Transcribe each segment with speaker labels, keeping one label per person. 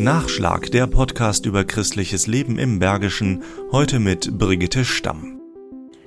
Speaker 1: Nachschlag, der Podcast über christliches Leben im Bergischen, heute mit Brigitte Stamm.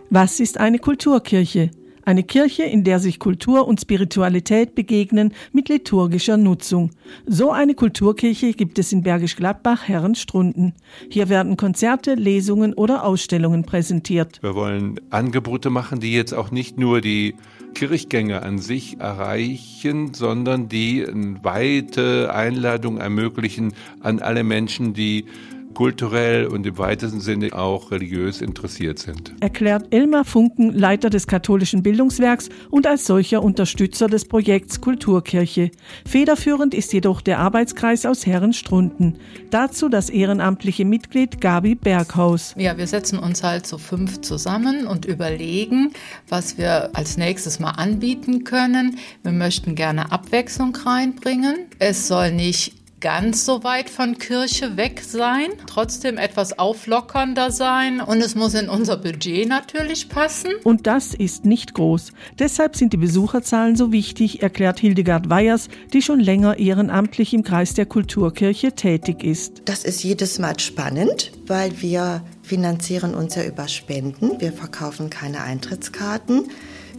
Speaker 2: Was ist eine Kulturkirche? Eine Kirche, in der sich Kultur und Spiritualität begegnen mit liturgischer Nutzung. So eine Kulturkirche gibt es in Bergisch Gladbach Herrenstrunden. Hier werden Konzerte, Lesungen oder Ausstellungen präsentiert.
Speaker 3: Wir wollen Angebote machen, die jetzt auch nicht nur die Kirchgänge an sich erreichen, sondern die eine weite Einladung ermöglichen an alle Menschen, die kulturell und im weitesten Sinne auch religiös interessiert sind.
Speaker 2: Erklärt Elmar Funken, Leiter des katholischen Bildungswerks und als solcher Unterstützer des Projekts Kulturkirche. Federführend ist jedoch der Arbeitskreis aus Herrenstrunden. Dazu das ehrenamtliche Mitglied Gabi Berghaus.
Speaker 4: Ja, wir setzen uns halt so fünf zusammen und überlegen, was wir als nächstes mal anbieten können. Wir möchten gerne Abwechslung reinbringen. Es soll nicht ganz so weit von Kirche weg sein, trotzdem etwas auflockernder sein und es muss in unser Budget natürlich passen.
Speaker 2: Und das ist nicht groß. Deshalb sind die Besucherzahlen so wichtig, erklärt Hildegard Weyers, die schon länger ehrenamtlich im Kreis der Kulturkirche tätig ist.
Speaker 5: Das ist jedes Mal spannend, weil wir finanzieren uns ja über Spenden. Wir verkaufen keine Eintrittskarten.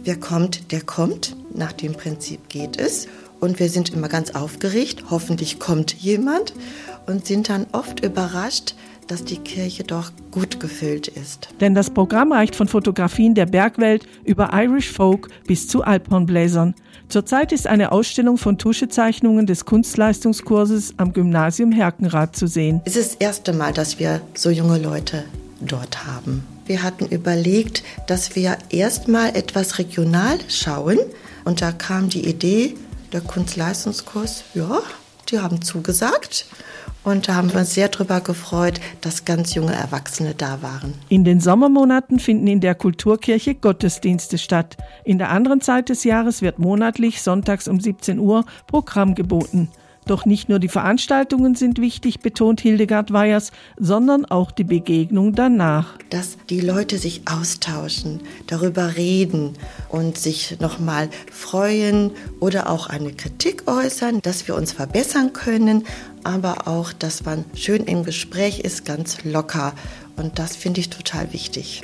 Speaker 5: Wer kommt, der kommt. Nach dem Prinzip geht es. Und wir sind immer ganz aufgeregt, hoffentlich kommt jemand und sind dann oft überrascht, dass die Kirche doch gut gefüllt ist.
Speaker 2: Denn das Programm reicht von Fotografien der Bergwelt über Irish Folk bis zu Alphornbläsern. Zurzeit ist eine Ausstellung von Tuschezeichnungen des Kunstleistungskurses am Gymnasium Herkenrath zu sehen.
Speaker 5: Es ist das erste Mal, dass wir so junge Leute dort haben. Wir hatten überlegt, dass wir erstmal etwas regional schauen und da kam die Idee, der Kunstleistungskurs, ja, die haben zugesagt. Und da haben wir uns sehr darüber gefreut, dass ganz junge Erwachsene da waren.
Speaker 2: In den Sommermonaten finden in der Kulturkirche Gottesdienste statt. In der anderen Zeit des Jahres wird monatlich sonntags um 17 Uhr Programm geboten. Doch nicht nur die Veranstaltungen sind wichtig, betont Hildegard Weyers, sondern auch die Begegnung danach.
Speaker 5: Dass die Leute sich austauschen, darüber reden und sich nochmal freuen oder auch eine Kritik äußern, dass wir uns verbessern können, aber auch, dass man schön im Gespräch ist, ganz locker. Und das finde ich total wichtig.